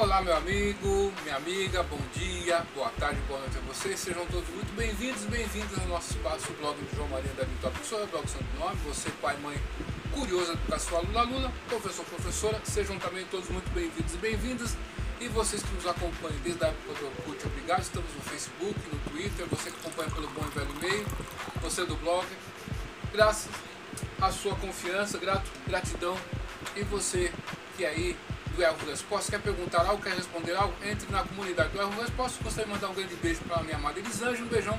Olá, meu amigo, minha amiga, bom dia, boa tarde, boa noite a vocês. Sejam todos muito bem-vindos bem-vindas ao nosso espaço, blog de João Maria da Vitória Professora, blog Santo Nome. Você, pai, mãe, curioso educar sua aluna, aluna, professor, professora, sejam também todos muito bem-vindos e bem-vindas. E vocês que nos acompanham desde a época do Orkut, obrigado. Estamos no Facebook, no Twitter, você que acompanha pelo bom e velho e-mail, você do blog. Graças à sua confiança, grato, gratidão. E você que aí do Erro Resposta, quer perguntar algo, quer responder algo, entre na comunidade do Erro Resposta. Gostaria de mandar um grande beijo para a minha amada Elisângela, um beijão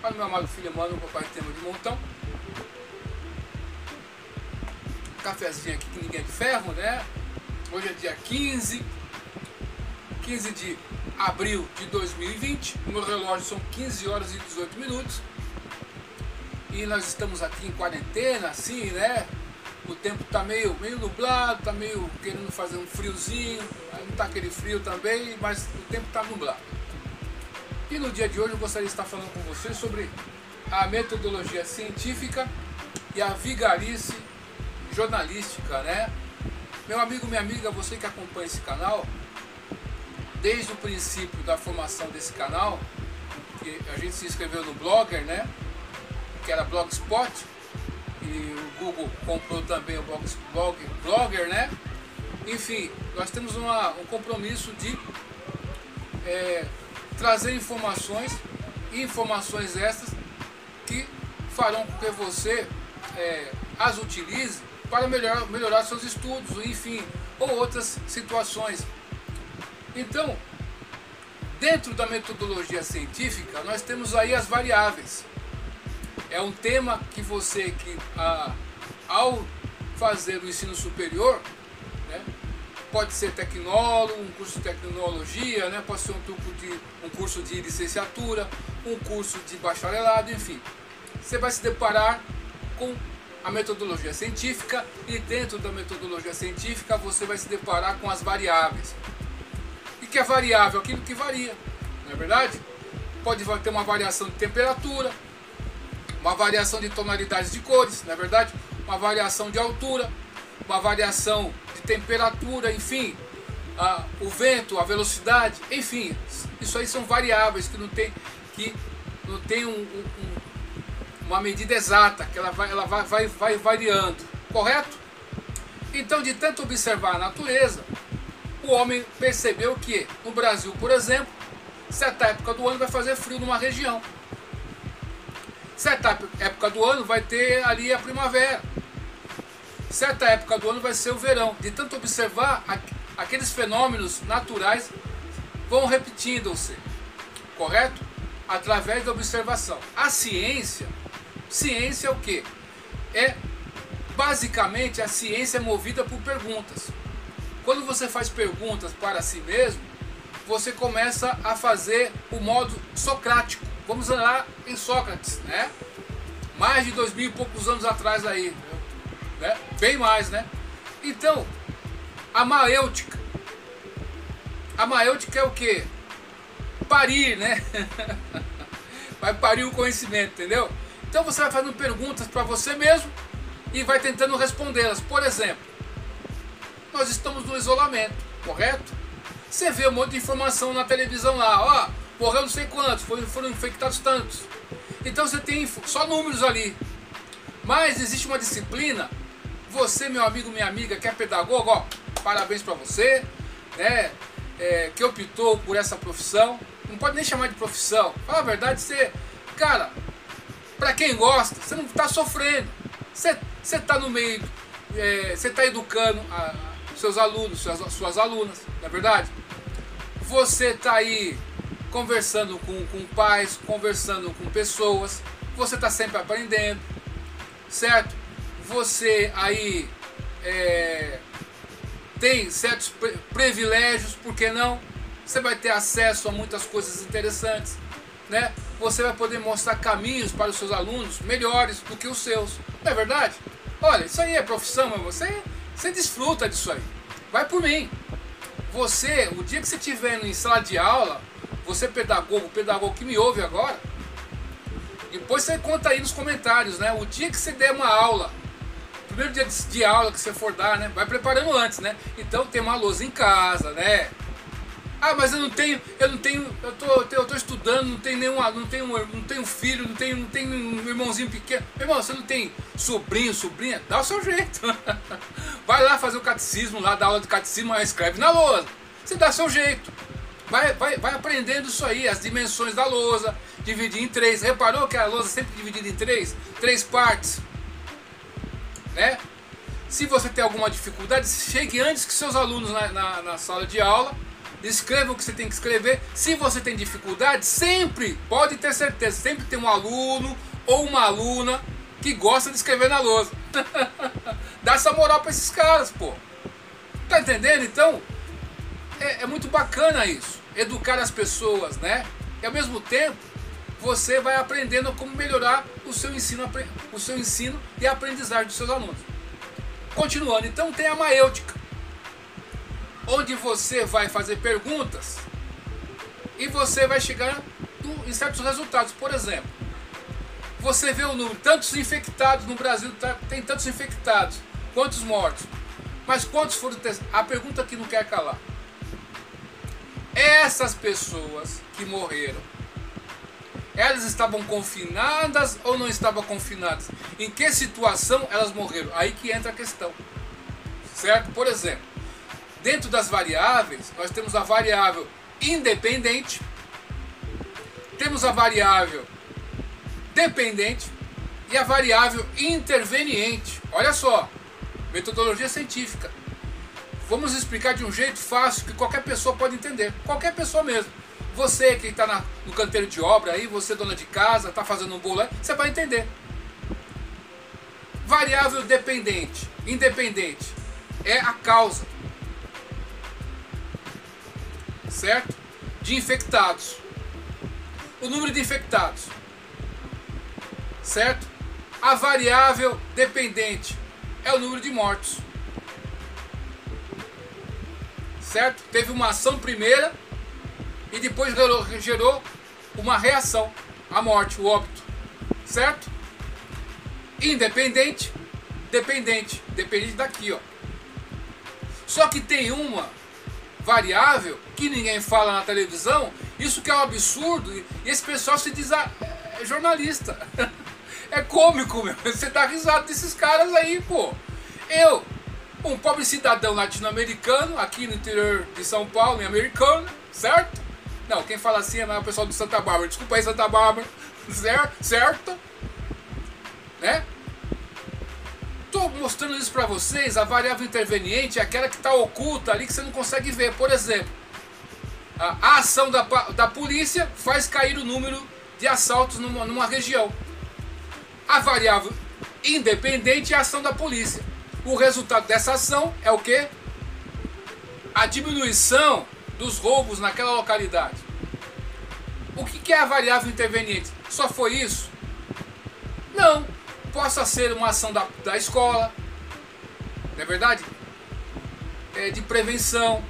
para meu amado filho Emmanuel, papai tema de montão. Cafezinho aqui que ninguém é de ferro, né? Hoje é dia 15, 15 de abril de 2020. No meu relógio são 15 horas e 18 minutos. E nós estamos aqui em quarentena, assim, né? O tempo está meio, meio nublado, está meio querendo fazer um friozinho, não está aquele frio também, mas o tempo está nublado. E no dia de hoje eu gostaria de estar falando com vocês sobre a metodologia científica e a vigarice jornalística, né? Meu amigo, minha amiga, você que acompanha esse canal, desde o princípio da formação desse canal, que a gente se inscreveu no Blogger, né? Que era Blogspot, e o Google comprou também o blog, blog, Blogger, né? Enfim, nós temos uma, um compromisso de é, trazer informações informações essas que farão com que você é, as utilize para melhorar seus estudos, enfim, ou outras situações. Então, dentro da metodologia científica, nós temos aí as variáveis é um tema que você, que ah, ao fazer o ensino superior, né, pode ser tecnólogo, um curso de tecnologia, né, pode ser um, tipo de, um curso de licenciatura, um curso de bacharelado, enfim. Você vai se deparar com a metodologia científica e dentro da metodologia científica você vai se deparar com as variáveis. E que é variável? Aquilo que varia, não é verdade? Pode ter uma variação de temperatura, uma variação de tonalidades de cores, não é verdade? Uma variação de altura, uma variação de temperatura, enfim, a, o vento, a velocidade, enfim, isso aí são variáveis que não tem, que não tem um, um, uma medida exata, que ela vai, ela vai, vai, vai variando, correto? Então, de tanto observar a natureza, o homem percebeu que no Brasil, por exemplo, certa época do ano vai fazer frio numa região. Certa época do ano vai ter ali a primavera. Certa época do ano vai ser o verão. De tanto observar, aqueles fenômenos naturais vão repetindo-se. Correto? Através da observação. A ciência, ciência é o que? É basicamente a ciência é movida por perguntas. Quando você faz perguntas para si mesmo, você começa a fazer o modo socrático. Vamos lá em Sócrates, né? Mais de dois mil e poucos anos atrás aí, né? Bem mais, né? Então, a maêutica. A maêutica é o que? Parir, né? vai parir o conhecimento, entendeu? Então você vai fazendo perguntas para você mesmo e vai tentando respondê-las. Por exemplo, nós estamos no isolamento, correto? Você vê um monte de informação na televisão lá, ó morreu não sei quantos, foram, infectados tantos. Então você tem só números ali. Mas existe uma disciplina, você, meu amigo, minha amiga, que é pedagogo, ó, parabéns para você, né? É, que optou por essa profissão. Não pode nem chamar de profissão. Fala a verdade, você, cara, para quem gosta, você não está sofrendo. Você, você tá no meio, é, você está educando a, a seus alunos, suas, suas alunas, não é verdade? Você está aí conversando com, com pais, conversando com pessoas, você está sempre aprendendo, certo? Você aí é, tem certos privilégios, por que não? Você vai ter acesso a muitas coisas interessantes, né? Você vai poder mostrar caminhos para os seus alunos melhores do que os seus, não é verdade? Olha, isso aí é profissão, mas você, você desfruta disso aí. Vai por mim. Você, o dia que você estiver em sala de aula, você pedagogo, pedagogo que me ouve agora, depois você conta aí nos comentários, né? O dia que você der uma aula, primeiro dia de aula que você for dar, né? Vai preparando antes, né? Então tem uma lousa em casa, né? Ah, mas eu não tenho, eu não tenho, eu tô, eu tô estudando, não tenho nenhum, não tenho, não tenho filho, não tenho, não tenho um irmãozinho pequeno. Irmão, você não tem sobrinho, sobrinha? Dá o seu jeito. Vai lá fazer o catecismo, lá dar aula de catecismo, escreve na lousa. Você dá o seu jeito. Vai, vai, vai aprendendo isso aí, as dimensões da lousa, dividir em três. Reparou que a lousa é sempre dividida em três? Três partes. Né? Se você tem alguma dificuldade, chegue antes que seus alunos na, na, na sala de aula escreva o que você tem que escrever. Se você tem dificuldade, sempre, pode ter certeza, sempre tem um aluno ou uma aluna que gosta de escrever na lousa. Dá essa moral para esses caras, pô. Tá entendendo? Então, é, é, muito bacana isso. Educar as pessoas, né? E ao mesmo tempo, você vai aprendendo como melhorar o seu ensino, o seu ensino e aprendizagem dos seus alunos. Continuando, então tem a maêutica onde você vai fazer perguntas e você vai chegar em certos resultados. Por exemplo, você vê o número, tantos infectados no Brasil, tá, tem tantos infectados, quantos mortos? Mas quantos foram testados? A pergunta que não quer calar. Essas pessoas que morreram, elas estavam confinadas ou não estavam confinadas? Em que situação elas morreram? Aí que entra a questão. Certo? Por exemplo, Dentro das variáveis, nós temos a variável independente, temos a variável dependente e a variável interveniente. Olha só, metodologia científica. Vamos explicar de um jeito fácil que qualquer pessoa pode entender. Qualquer pessoa mesmo. Você que está no canteiro de obra aí, você dona de casa, está fazendo um bolo aí, você vai entender. Variável dependente, independente, é a causa certo? De infectados. O número de infectados, certo? A variável dependente é o número de mortos, certo? Teve uma ação primeira e depois gerou, uma reação, a morte, o óbito, certo? Independente, dependente, dependente daqui, ó. Só que tem uma variável que ninguém fala na televisão, isso que é um absurdo, e esse pessoal se diz ah, é jornalista. É cômico, meu. Você dá risada desses caras aí, pô. Eu, um pobre cidadão latino-americano, aqui no interior de São Paulo, em americano, certo? Não, quem fala assim é o pessoal do Santa Bárbara. Desculpa aí, Santa Bárbara. Certo? Certo? Né? estou mostrando isso para vocês, a variável interveniente é aquela que está oculta ali que você não consegue ver. Por exemplo, a, ação da, da polícia faz cair o número de assaltos numa, numa região. A variável independente é a ação da polícia. O resultado dessa ação é o que? A diminuição dos roubos naquela localidade. O que é a variável interveniente? Só foi isso? Não possa ser uma ação da, da escola, não é verdade? É, de prevenção,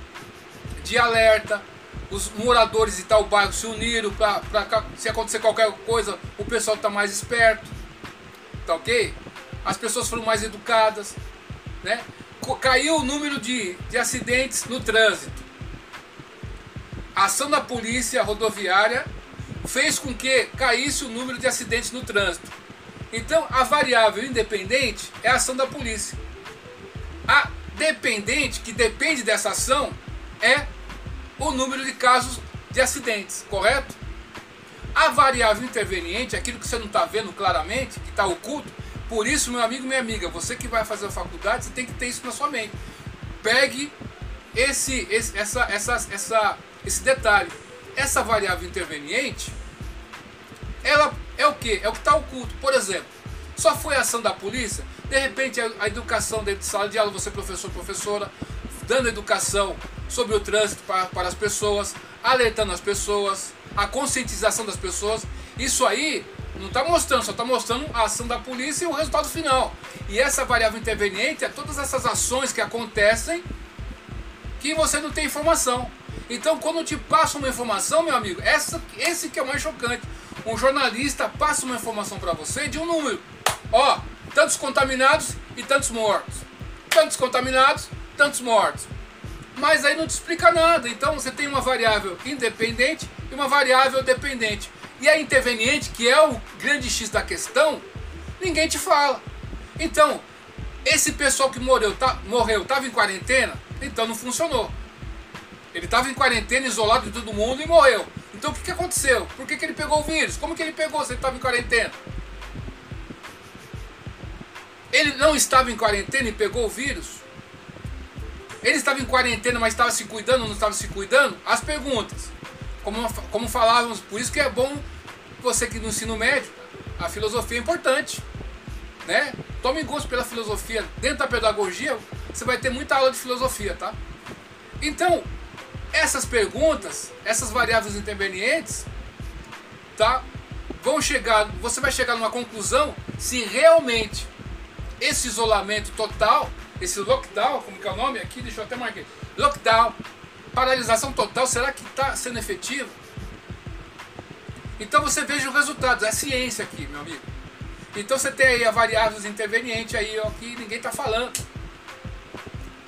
de alerta. Os moradores de tal bairro se uniram para se acontecer qualquer coisa, o pessoal está mais esperto, tá ok? As pessoas foram mais educadas, né? Caiu o número de, de acidentes no trânsito. A ação da polícia rodoviária fez com que caísse o número de acidentes no trânsito. Então, a variável independente é a ação da polícia. A dependente, que depende dessa ação, é o número de casos de acidentes, correto? A variável interveniente, aquilo que você não está vendo claramente, que está oculto, por isso, meu amigo, minha amiga, você que vai fazer a faculdade, você tem que ter isso na sua mente. Pegue esse, esse, essa, essa, essa, esse detalhe. Essa variável interveniente, ela é o que? É o que está oculto. Por exemplo, só foi ação da polícia, de repente a educação dentro de sala de aula, você professor, professora, dando educação sobre o trânsito para, para as pessoas, alertando as pessoas, a conscientização das pessoas. Isso aí não está mostrando, só está mostrando a ação da polícia e o resultado final. E essa variável interveniente é todas essas ações que acontecem que você não tem informação. Então, quando te passa uma informação, meu amigo, essa, esse que é o mais chocante um jornalista passa uma informação para você de um número. Ó, tantos contaminados e tantos mortos. Tantos contaminados, tantos mortos. Mas aí não te explica nada. Então você tem uma variável independente e uma variável dependente. E a interveniente, que é o grande X da questão, ninguém te fala. Então, esse pessoal que morreu tá, morreu estava em quarentena, então não funcionou. Ele estava em quarentena, isolado de todo mundo e morreu. Então o que, que aconteceu? Por que, que ele pegou o vírus? Como que ele pegou se ele estava em quarentena? Ele não estava em quarentena e pegou o vírus? Ele estava em quarentena, mas estava se cuidando ou não estava se cuidando? As perguntas. Como, como falávamos, por isso que é bom você que no ensino médio, a filosofia é importante. Né? Tome gosto pela filosofia. Dentro da pedagogia, você vai ter muita aula de filosofia, tá? Então, essas perguntas, essas variáveis intervenientes, tá? Vão chegar, você vai chegar numa conclusão se realmente esse isolamento total, esse lockdown, como que é o nome aqui, deixa eu até marcar. Lockdown, paralisação total, será que está sendo efetivo? Então você veja os resultados, é ciência aqui, meu amigo. Então você tem aí a variáveis interveniente aí, ó, que ninguém está falando.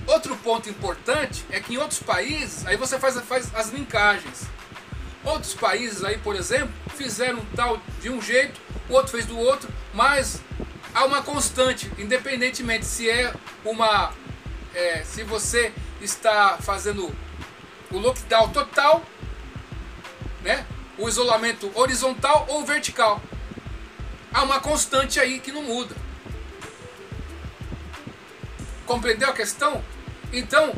Outro ponto importante é que em outros países, aí você faz, faz as linkagens. Outros países aí, por exemplo, fizeram tal de um jeito, o outro fez do outro, mas há uma constante, independentemente se é uma. É, se você está fazendo o lockdown total, né? o isolamento horizontal ou vertical. Há uma constante aí que não muda. Compreendeu a questão? Então,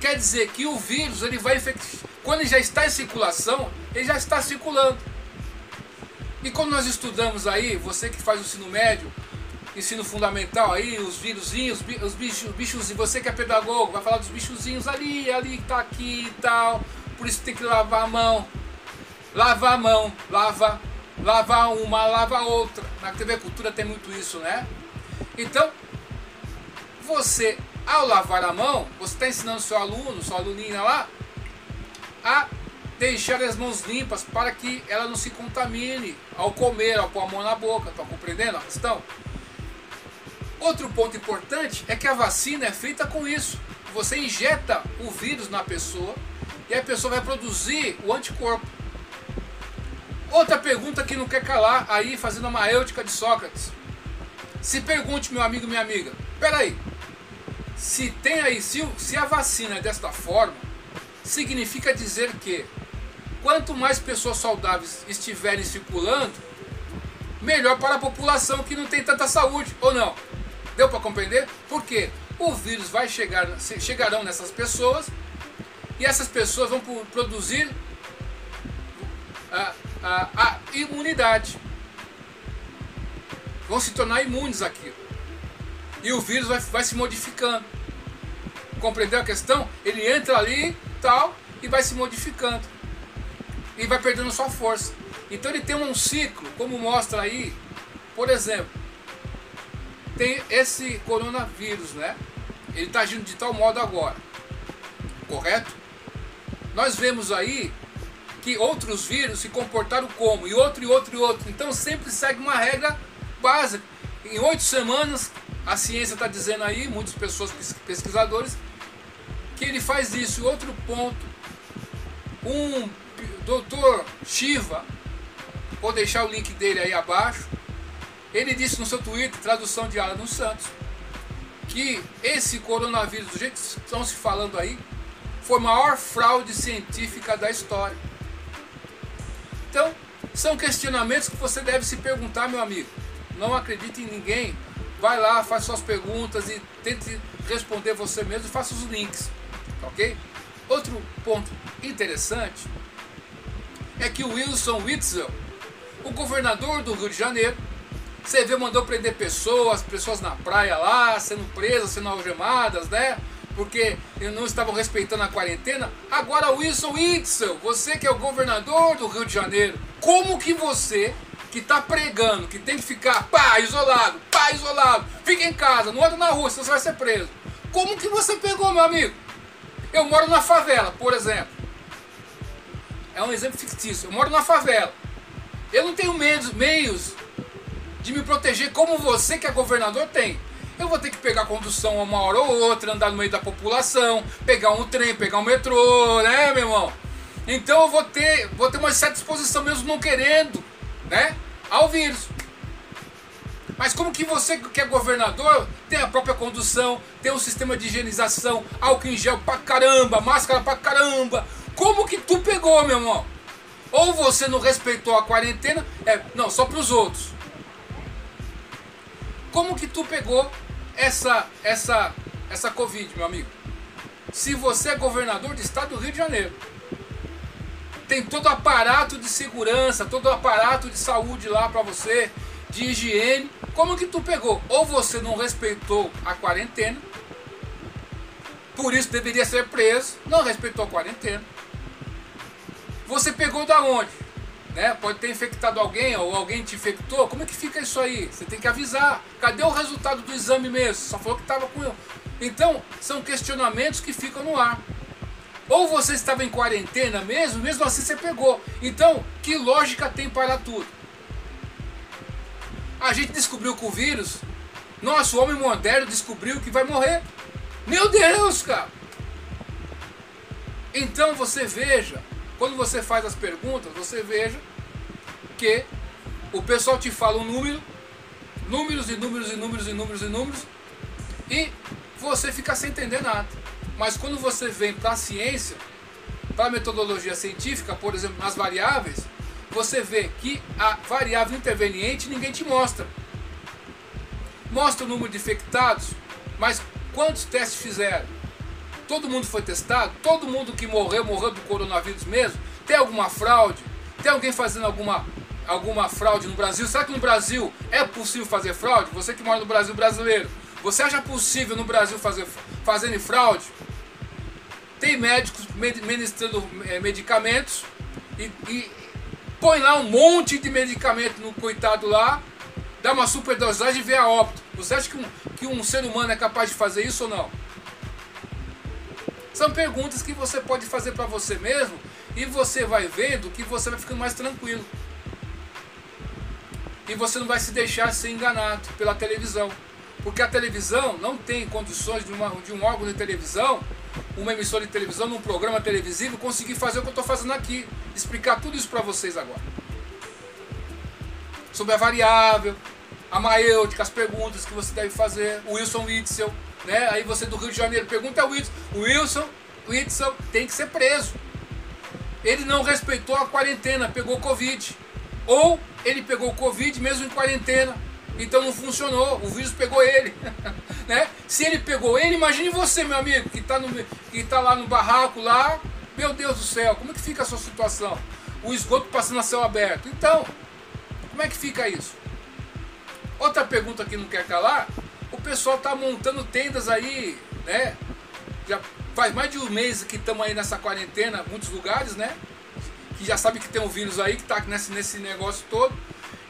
quer dizer que o vírus ele vai. Quando ele já está em circulação, ele já está circulando. E quando nós estudamos aí, você que faz o ensino médio, ensino fundamental aí, os vírusinhos, os bichos, bichos, você que é pedagogo, vai falar dos bichozinhos ali, ali tá aqui e tal. Por isso tem que lavar a mão. Lavar a mão, lava, lavar uma, lava outra. Na TV Cultura tem muito isso, né? Então, você, ao lavar a mão, você está ensinando seu aluno, sua aluninha lá, a deixar as mãos limpas para que ela não se contamine ao comer, ao pôr a mão na boca. Estão compreendendo a questão? Outro ponto importante é que a vacina é feita com isso. Você injeta o vírus na pessoa e a pessoa vai produzir o anticorpo. Outra pergunta que não quer calar aí, fazendo uma éutica de Sócrates. Se pergunte, meu amigo, minha amiga, peraí, se tem aí, se, se a vacina é desta forma, significa dizer que quanto mais pessoas saudáveis estiverem circulando, melhor para a população que não tem tanta saúde, ou não? Deu para compreender? Porque o vírus vai chegar, chegarão nessas pessoas e essas pessoas vão produzir a, a, a imunidade. Vão se tornar imunes àquilo. E o vírus vai, vai se modificando. Compreendeu a questão? Ele entra ali tal e vai se modificando. E vai perdendo sua força. Então ele tem um ciclo, como mostra aí, por exemplo, tem esse coronavírus, né? Ele está agindo de tal modo agora, correto? Nós vemos aí que outros vírus se comportaram como, e outro, e outro, e outro. Então sempre segue uma regra básica. Em oito semanas, a ciência está dizendo aí, muitas pessoas pesquisadores, que ele faz isso. Outro ponto, um doutor Shiva, vou deixar o link dele aí abaixo, ele disse no seu Twitter, tradução de Alan Santos, que esse coronavírus, do jeito que estão se falando aí, foi a maior fraude científica da história. Então, são questionamentos que você deve se perguntar, meu amigo. Não acredite em ninguém. Vai lá, faz suas perguntas e tente responder você mesmo e faça os links. Ok? Outro ponto interessante é que o Wilson Witzel, o governador do Rio de Janeiro, você vê, mandou prender pessoas, pessoas na praia lá, sendo presas, sendo algemadas, né? Porque não estavam respeitando a quarentena. Agora, Wilson Witzel, você que é o governador do Rio de Janeiro, como que você, que está pregando, que tem que ficar pá, isolado, pá, isolado, fica em casa, não anda na rua, senão você vai ser preso. Como que você pegou, meu amigo? Eu moro na favela, por exemplo. É um exemplo fictício. Eu moro na favela. Eu não tenho meios, meios de me proteger como você, que é governador, tem. eu vou ter que pegar condução uma hora ou outra, andar no meio da população, pegar um trem, pegar um metrô, né, meu irmão? Então eu vou ter, vou ter uma certa exposição mesmo não querendo, né, ao vírus. Mas como que você que é governador tem a própria condução, tem um sistema de higienização, álcool em gel pra caramba, máscara pra caramba. Como que tu pegou, meu irmão? Ou você não respeitou a quarentena, é, não, só para os outros. Como que tu pegou essa essa essa covid, meu amigo? Se você é governador do estado do Rio de Janeiro, tem todo o aparato de segurança, todo o aparato de saúde lá para você, de higiene. Como que tu pegou? Ou você não respeitou a quarentena, por isso deveria ser preso, não respeitou a quarentena. Você pegou da onde? Né? Pode ter infectado alguém ou alguém te infectou. Como é que fica isso aí? Você tem que avisar. Cadê o resultado do exame mesmo? Só falou que estava com eu. Então, são questionamentos que ficam no ar. Ou você estava em quarentena mesmo, mesmo assim você pegou. Então, que lógica tem para tudo? A gente descobriu que o vírus, nosso homem moderno descobriu que vai morrer. Meu Deus, cara! Então você veja, quando você faz as perguntas, você veja que o pessoal te fala um número, números e números e números e números e números, e você fica sem entender nada. Mas quando você vem para a ciência, para a metodologia científica, por exemplo, nas variáveis, você vê que a variável interveniente ninguém te mostra. Mostra o número de infectados, mas quantos testes fizeram? Todo mundo foi testado? Todo mundo que morreu, morreu do coronavírus mesmo? Tem alguma fraude? Tem alguém fazendo alguma, alguma fraude no Brasil? Será que no Brasil é possível fazer fraude? Você que mora no Brasil brasileiro, você acha possível no Brasil fazer fazendo fraude? Tem médicos ministrando eh, medicamentos e, e põe lá um monte de medicamento no coitado lá, dá uma superdosagem e vê a óbito. Você acha que um, que um ser humano é capaz de fazer isso ou não? São perguntas que você pode fazer para você mesmo e você vai vendo que você vai ficando mais tranquilo. E você não vai se deixar ser enganado pela televisão. Porque a televisão não tem condições de, uma, de um órgão de televisão, uma emissora de televisão, num programa televisivo, conseguir fazer o que eu estou fazendo aqui. Explicar tudo isso para vocês agora. Sobre a variável, a maêutica, as perguntas que você deve fazer, o Wilson Witzel, né? Aí você do Rio de Janeiro pergunta ao Wilson, o Wilson, Wilson tem que ser preso. Ele não respeitou a quarentena, pegou Covid. Ou ele pegou Covid mesmo em quarentena. Então não funcionou, o vírus pegou ele. né? Se ele pegou ele, imagine você, meu amigo, que está tá lá no barraco lá. Meu Deus do céu, como é que fica a sua situação? O esgoto passando a céu aberto. Então, como é que fica isso? Outra pergunta que não quer calar, o pessoal está montando tendas aí, né? Já faz mais de um mês que estamos aí nessa quarentena, muitos lugares, né? Que já sabe que tem um vírus aí que está nesse, nesse negócio todo.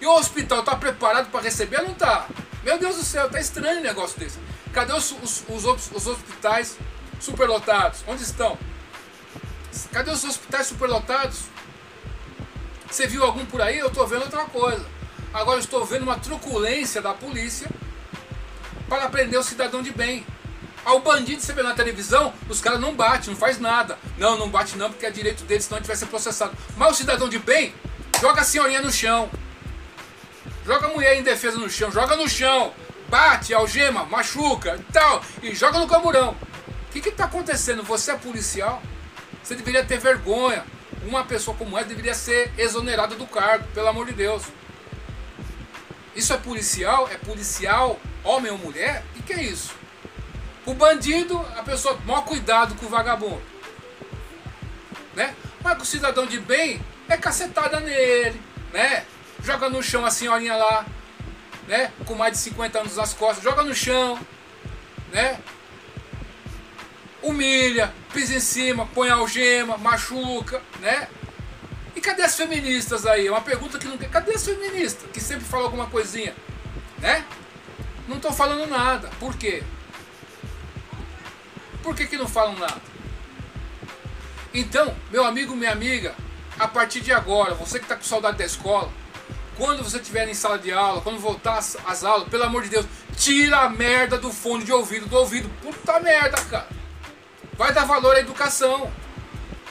E o hospital está preparado para receber ou não está? Meu Deus do céu, tá estranho um negócio desse. Cadê os, os, os, os hospitais superlotados? Onde estão? Cadê os hospitais superlotados? Você viu algum por aí? Eu estou vendo outra coisa. Agora estou vendo uma truculência da polícia para prender o cidadão de bem. Ao bandido, você vê na televisão, os caras não batem, não faz nada. Não, não bate não, porque é direito deles, senão ser processado. Mas o cidadão de bem, joga a senhorinha no chão. Joga a mulher em defesa no chão, joga no chão. Bate, algema, machuca e tal. E joga no camburão. O que está acontecendo? Você é policial? Você deveria ter vergonha. Uma pessoa como essa deveria ser exonerada do cargo, pelo amor de Deus. Isso é policial? É policial, homem ou mulher? O que, é isso? O bandido, a pessoa, maior cuidado com o vagabundo. Né? Mas o cidadão de bem, é cacetada nele, né? Joga no chão a senhorinha lá, né? Com mais de 50 anos nas costas, joga no chão, né? Humilha, pisa em cima, põe algema, machuca, né? E cadê as feministas aí? É uma pergunta que não tem. Cadê as feministas? Que sempre falam alguma coisinha, né? Não estão falando nada. Por quê? Por que, que não falam nada? Então, meu amigo, minha amiga, a partir de agora, você que está com saudade da escola, quando você estiver em sala de aula, quando voltar às aulas, pelo amor de Deus, Tira a merda do fone de ouvido do ouvido. Puta merda, cara. Vai dar valor à educação.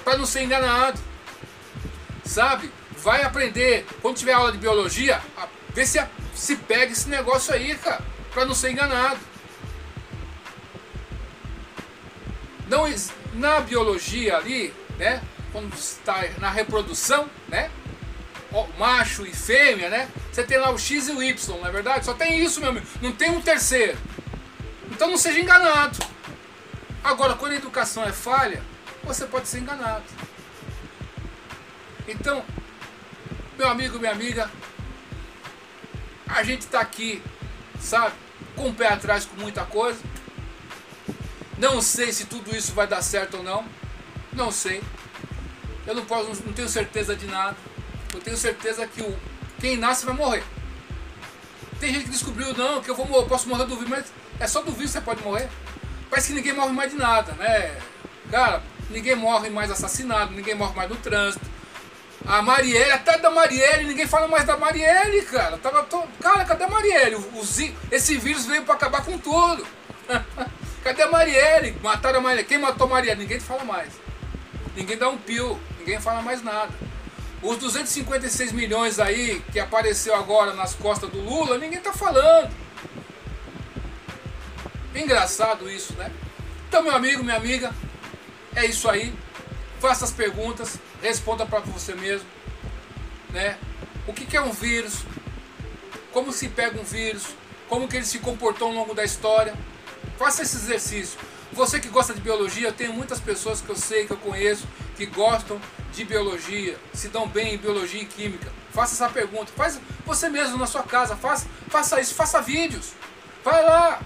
Para não ser enganado. Sabe? Vai aprender. Quando tiver aula de biologia, vê se, se pega esse negócio aí, cara. Para não ser enganado. Não, na biologia ali, né? Quando está na reprodução, né? macho e fêmea, né? Você tem lá o X e o Y, não é verdade? Só tem isso, meu amigo. Não tem um terceiro. Então não seja enganado. Agora, quando a educação é falha, você pode ser enganado. Então, meu amigo, minha amiga, a gente está aqui, sabe, com o pé atrás com muita coisa. Não sei se tudo isso vai dar certo ou não. Não sei. Eu não posso, não tenho certeza de nada eu tenho certeza que o, quem nasce vai morrer. Tem gente que descobriu, não, que eu vou morrer, posso morrer do vírus, mas é só do vírus que você pode morrer. Parece que ninguém morre mais de nada, né? Cara, ninguém morre mais assassinado, ninguém morre mais no trânsito. A Marielle, até da Marielle, ninguém fala mais da Marielle, cara. Tava to... Cara, cadê a Marielle? O, o, esse vírus veio para acabar com tudo. cadê a Marielle? Mataram a Marielle. Quem matou a Marielle? Ninguém fala mais. Ninguém dá um pio, ninguém fala mais nada. Os 256 milhões aí que apareceu agora nas costas do Lula, ninguém tá falando. Engraçado isso, né? Então, meu amigo, minha amiga, é isso aí. Faça as perguntas, responda para você mesmo, né? O que, que é um vírus? Como se pega um vírus? Como que ele se comportou ao longo da história? Faça esse exercício. Você que gosta de biologia, eu tenho muitas pessoas que eu sei, que eu conheço, que gostam de biologia, se dão bem em biologia e química. Faça essa pergunta. Faz você mesmo na sua casa. Faça, faça isso. Faça vídeos. Vai lá.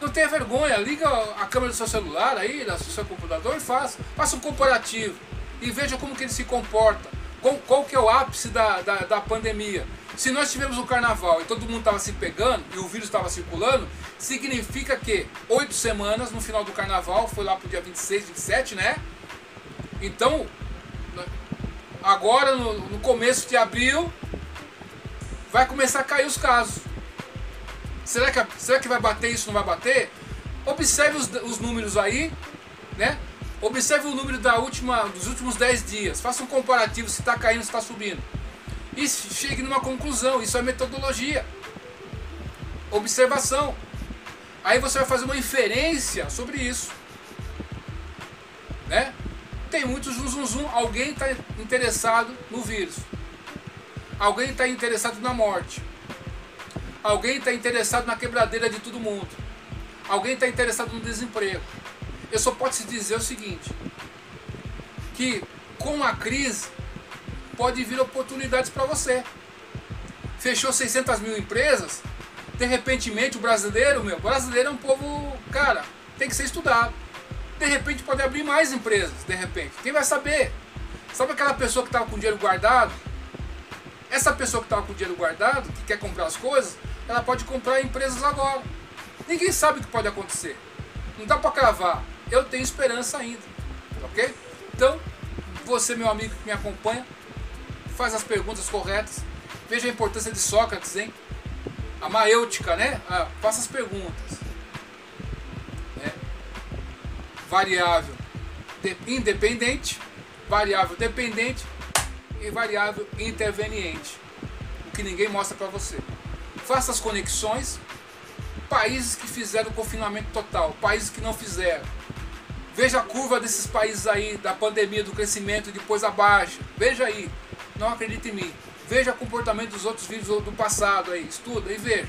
Não tenha vergonha. Liga a câmera do seu celular aí, do seu computador e faça. Faça um comparativo. E veja como que ele se comporta. Qual, qual que é o ápice da, da, da pandemia. Se nós tivemos um carnaval e todo mundo estava se pegando e o vírus estava circulando, significa que oito semanas no final do carnaval, foi lá para o dia 26, 27, né? Então, agora no, no começo de abril, vai começar a cair os casos. Será que, será que vai bater isso? Não vai bater? Observe os, os números aí, né? Observe o número da última, dos últimos 10 dias. Faça um comparativo se está caindo, se está subindo. E chegue numa conclusão. Isso é metodologia. Observação. Aí você vai fazer uma inferência sobre isso. Né? Tem muito zum zum zum. Alguém está interessado no vírus. Alguém está interessado na morte. Alguém está interessado na quebradeira de todo mundo. Alguém está interessado no desemprego. Eu só posso te dizer o seguinte: que com a crise pode vir oportunidades para você. Fechou 600 mil empresas, de repentemente o brasileiro, meu, brasileiro é um povo, cara, tem que ser estudado de repente pode abrir mais empresas, de repente. Quem vai saber? Sabe aquela pessoa que estava com dinheiro guardado? Essa pessoa que estava com dinheiro guardado, que quer comprar as coisas, ela pode comprar empresas agora. Ninguém sabe o que pode acontecer. Não dá para cravar. Eu tenho esperança ainda. Ok? Então, você, meu amigo que me acompanha, faz as perguntas corretas. Veja a importância de Sócrates, hein? A maêutica, né? Ah, faça as perguntas variável independente, variável dependente e variável interveniente. O que ninguém mostra para você. Faça as conexões. Países que fizeram confinamento total, países que não fizeram. Veja a curva desses países aí, da pandemia, do crescimento depois abaixa. Veja aí. Não acredite em mim. Veja o comportamento dos outros vírus do passado aí. Estuda e veja.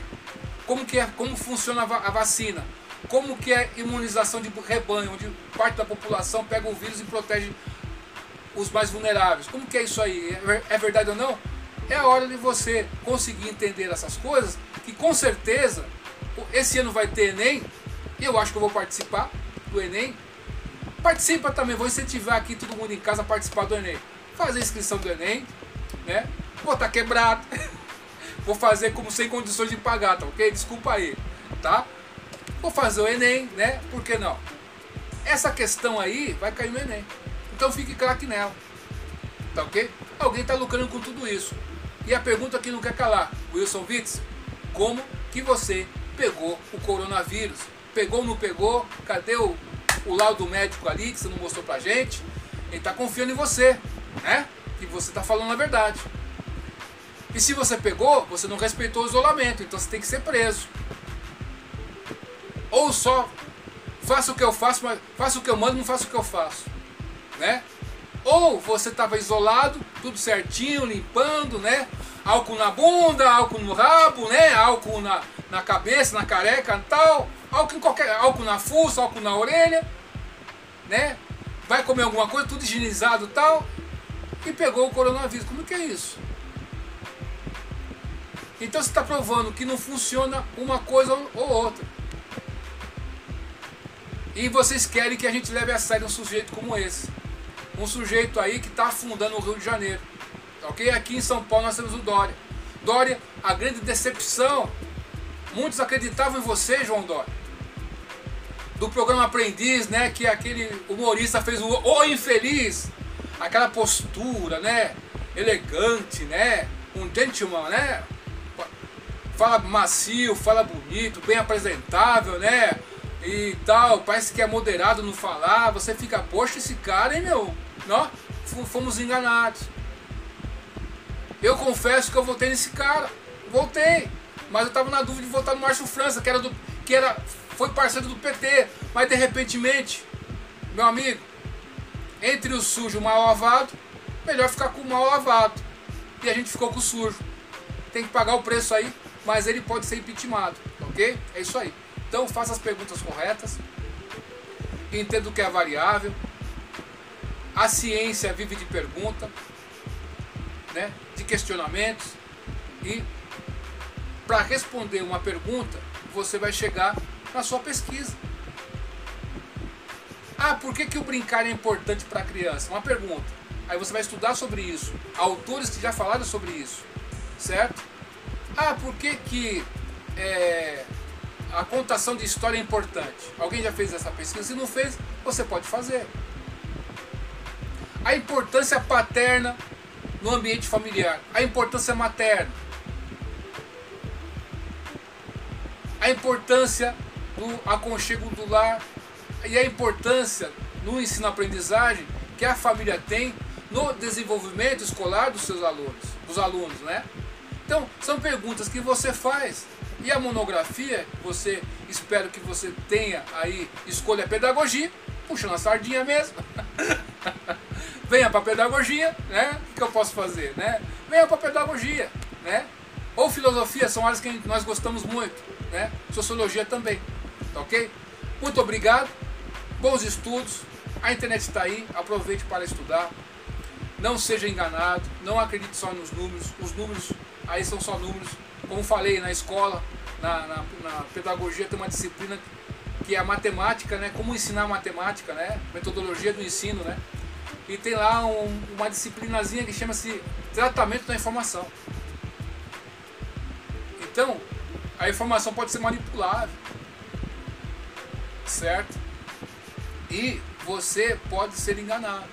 Como, que é, como funciona a vacina como que é imunização de rebanho, onde parte da população pega o vírus e protege os mais vulneráveis. Como que é isso aí? É, é verdade ou não? É a hora de você conseguir entender essas coisas, que com certeza esse ano vai ter Enem, eu acho que eu vou participar do Enem. Participa também, vou incentivar aqui todo mundo em casa a participar do Enem. Fazer a inscrição do Enem, né? Vou estar tá quebrado. vou fazer como sem condições de pagar, tá ok? Desculpa aí, tá? Vou fazer o Enem, né? Por que não? Essa questão aí vai cair no Enem. Então fique craque nela. Tá ok? Alguém está lucrando com tudo isso. E a pergunta que não quer calar, Wilson Witz, como que você pegou o coronavírus. Pegou ou não pegou? Cadê o, o laudo médico ali que você não mostrou pra gente? Ele está confiando em você, né? Que você está falando a verdade. E se você pegou, você não respeitou o isolamento, então você tem que ser preso. Ou só faça o que eu faço, mas faça o que eu mando, não faça o que eu faço, né? Ou você estava isolado, tudo certinho, limpando, né? Álcool na bunda, álcool no rabo, né? Álcool na, na cabeça, na careca, tal, álcool em qualquer, álcool na fuça, álcool na orelha, né? Vai comer alguma coisa, tudo higienizado, tal, e pegou o coronavírus. Como que é isso? Então você está provando que não funciona uma coisa ou outra. E vocês querem que a gente leve a sério um sujeito como esse. Um sujeito aí que está afundando o Rio de Janeiro. Ok? Aqui em São Paulo nós temos o Dória. Dória, a grande decepção. Muitos acreditavam em você, João Dória. Do programa Aprendiz, né? Que aquele humorista fez o O Infeliz. Aquela postura, né? Elegante, né? Um gentleman, né? fala macio, fala bonito, bem apresentável, né? E tal, parece que é moderado no falar, você fica, poxa, esse cara, hein, meu? Não, fomos enganados. Eu confesso que eu votei nesse cara, voltei, mas eu tava na dúvida de votar no Márcio França, que era do, que era, foi parceiro do PT, mas de repentemente, meu amigo, entre o sujo e o mal lavado, melhor ficar com o mal lavado. E a gente ficou com o sujo. Tem que pagar o preço aí mas ele pode ser impeachmentado, ok? É isso aí. Então faça as perguntas corretas, entenda o que é variável, a ciência vive de pergunta, né, de questionamentos e para responder uma pergunta você vai chegar na sua pesquisa. Ah, por que, que o brincar é importante para a criança? Uma pergunta. Aí você vai estudar sobre isso. Autores que já falaram sobre isso, certo? Ah, por que, que é, a contação de história é importante? Alguém já fez essa pesquisa? Se não fez, você pode fazer. A importância paterna no ambiente familiar. A importância materna. A importância do aconchego do lar. E a importância no ensino-aprendizagem que a família tem no desenvolvimento escolar dos seus alunos, dos alunos, né? Então, são perguntas que você faz. E a monografia, você espero que você tenha aí escolha pedagogia, puxando a sardinha mesmo. Venha para pedagogia, né? O que eu posso fazer, né? Venha para pedagogia, né? Ou filosofia, são áreas que nós gostamos muito, né? Sociologia também, tá ok? Muito obrigado, bons estudos, a internet está aí, aproveite para estudar. Não seja enganado, não acredite só nos números, os números aí são só números. Como falei, na escola, na, na, na, pedagogia tem uma disciplina que é a matemática, né? Como ensinar matemática, né? Metodologia do ensino, né? E tem lá um, uma disciplinazinha que chama-se tratamento da informação. Então, a informação pode ser manipulável, certo? E você pode ser enganado.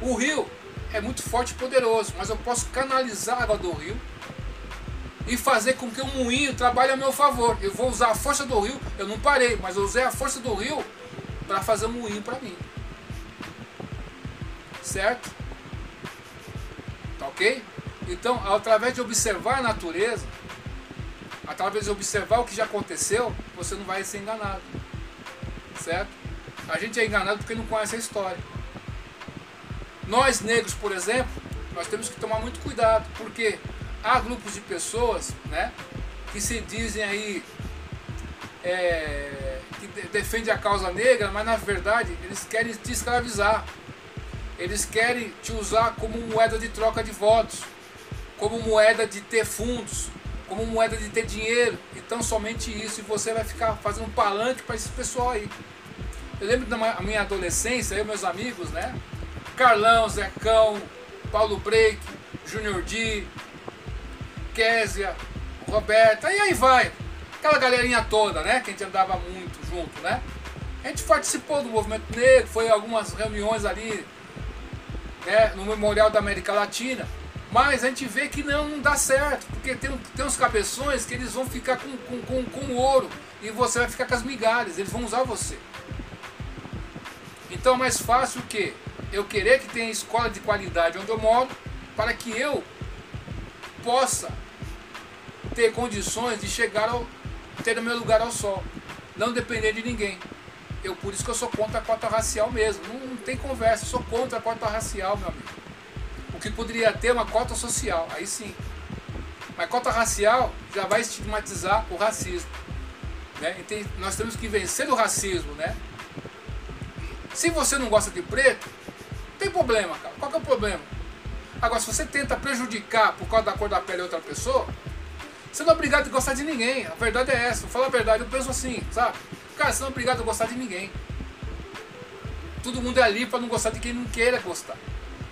O rio é muito forte e poderoso, mas eu posso canalizar a água do rio e fazer com que o moinho trabalhe a meu favor. Eu vou usar a força do rio, eu não parei, mas eu usei a força do rio para fazer um moinho para mim. Certo? Tá ok? Então, através de observar a natureza, através de observar o que já aconteceu, você não vai ser enganado. Certo? A gente é enganado porque não conhece a história. Nós negros, por exemplo, nós temos que tomar muito cuidado, porque há grupos de pessoas né, que se dizem aí é, que defendem a causa negra, mas na verdade eles querem te escravizar. Eles querem te usar como moeda de troca de votos, como moeda de ter fundos, como moeda de ter dinheiro. Então somente isso, e você vai ficar fazendo palanque para esse pessoal aí. Eu lembro da minha adolescência, eu meus amigos, né? Carlão, Zecão, Paulo Break, Junior D, Késia, Roberta, e aí vai. Aquela galerinha toda, né? Que a gente andava muito junto, né? A gente participou do movimento negro, foi algumas reuniões ali né, no Memorial da América Latina, Mas a gente vê que não, não dá certo, porque tem, tem uns cabeções que eles vão ficar com, com, com, com ouro e você vai ficar com as migalhas, eles vão usar você. Então é mais fácil o que? Eu querer que tenha escola de qualidade onde eu moro, para que eu possa ter condições de chegar ao ter o meu lugar ao sol, não depender de ninguém. Eu por isso que eu sou contra a cota racial mesmo. Não, não tem conversa, eu sou contra a cota racial, meu amigo. Que poderia ter uma cota social, aí sim. Mas cota racial já vai estigmatizar o racismo. Né? Tem, nós temos que vencer o racismo, né? Se você não gosta de preto, tem problema, cara. Qual que é o problema? Agora, se você tenta prejudicar por causa da cor da pele outra pessoa, você não é obrigado a gostar de ninguém. A verdade é essa. Vou falar a verdade, eu penso assim, sabe? Cara, você não é obrigado a gostar de ninguém. Todo mundo é ali para não gostar de quem não queira gostar.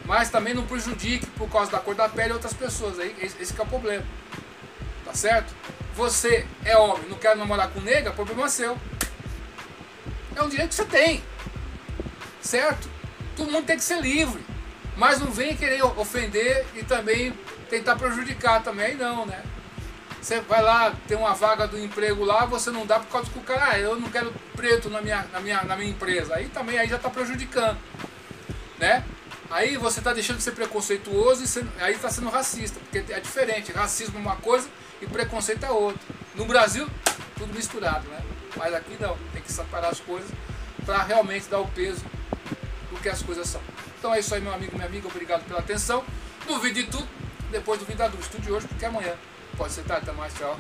Mas também não prejudique por causa da cor da pele outras pessoas. Aí, esse é o problema. Tá certo? Você é homem, não quer namorar com nega, problema seu. É um direito que você tem. Certo? Todo mundo tem que ser livre. Mas não vem querer ofender e também tentar prejudicar também. Não, né? Você vai lá, tem uma vaga do emprego lá, você não dá por causa que o cara, ah, eu não quero preto na minha, na minha, na minha empresa. Aí também aí já está prejudicando. Né? Aí você está deixando de ser preconceituoso e você, aí está sendo racista, porque é diferente. Racismo é uma coisa e preconceito é outra. No Brasil, tudo misturado, né? Mas aqui não, tem que separar as coisas para realmente dar o peso do que as coisas são. Então é isso aí, meu amigo, minha amiga, obrigado pela atenção. Duvide de tudo, depois duvida do estúdio de hoje, porque amanhã pode ser tarde, até mais, tchau.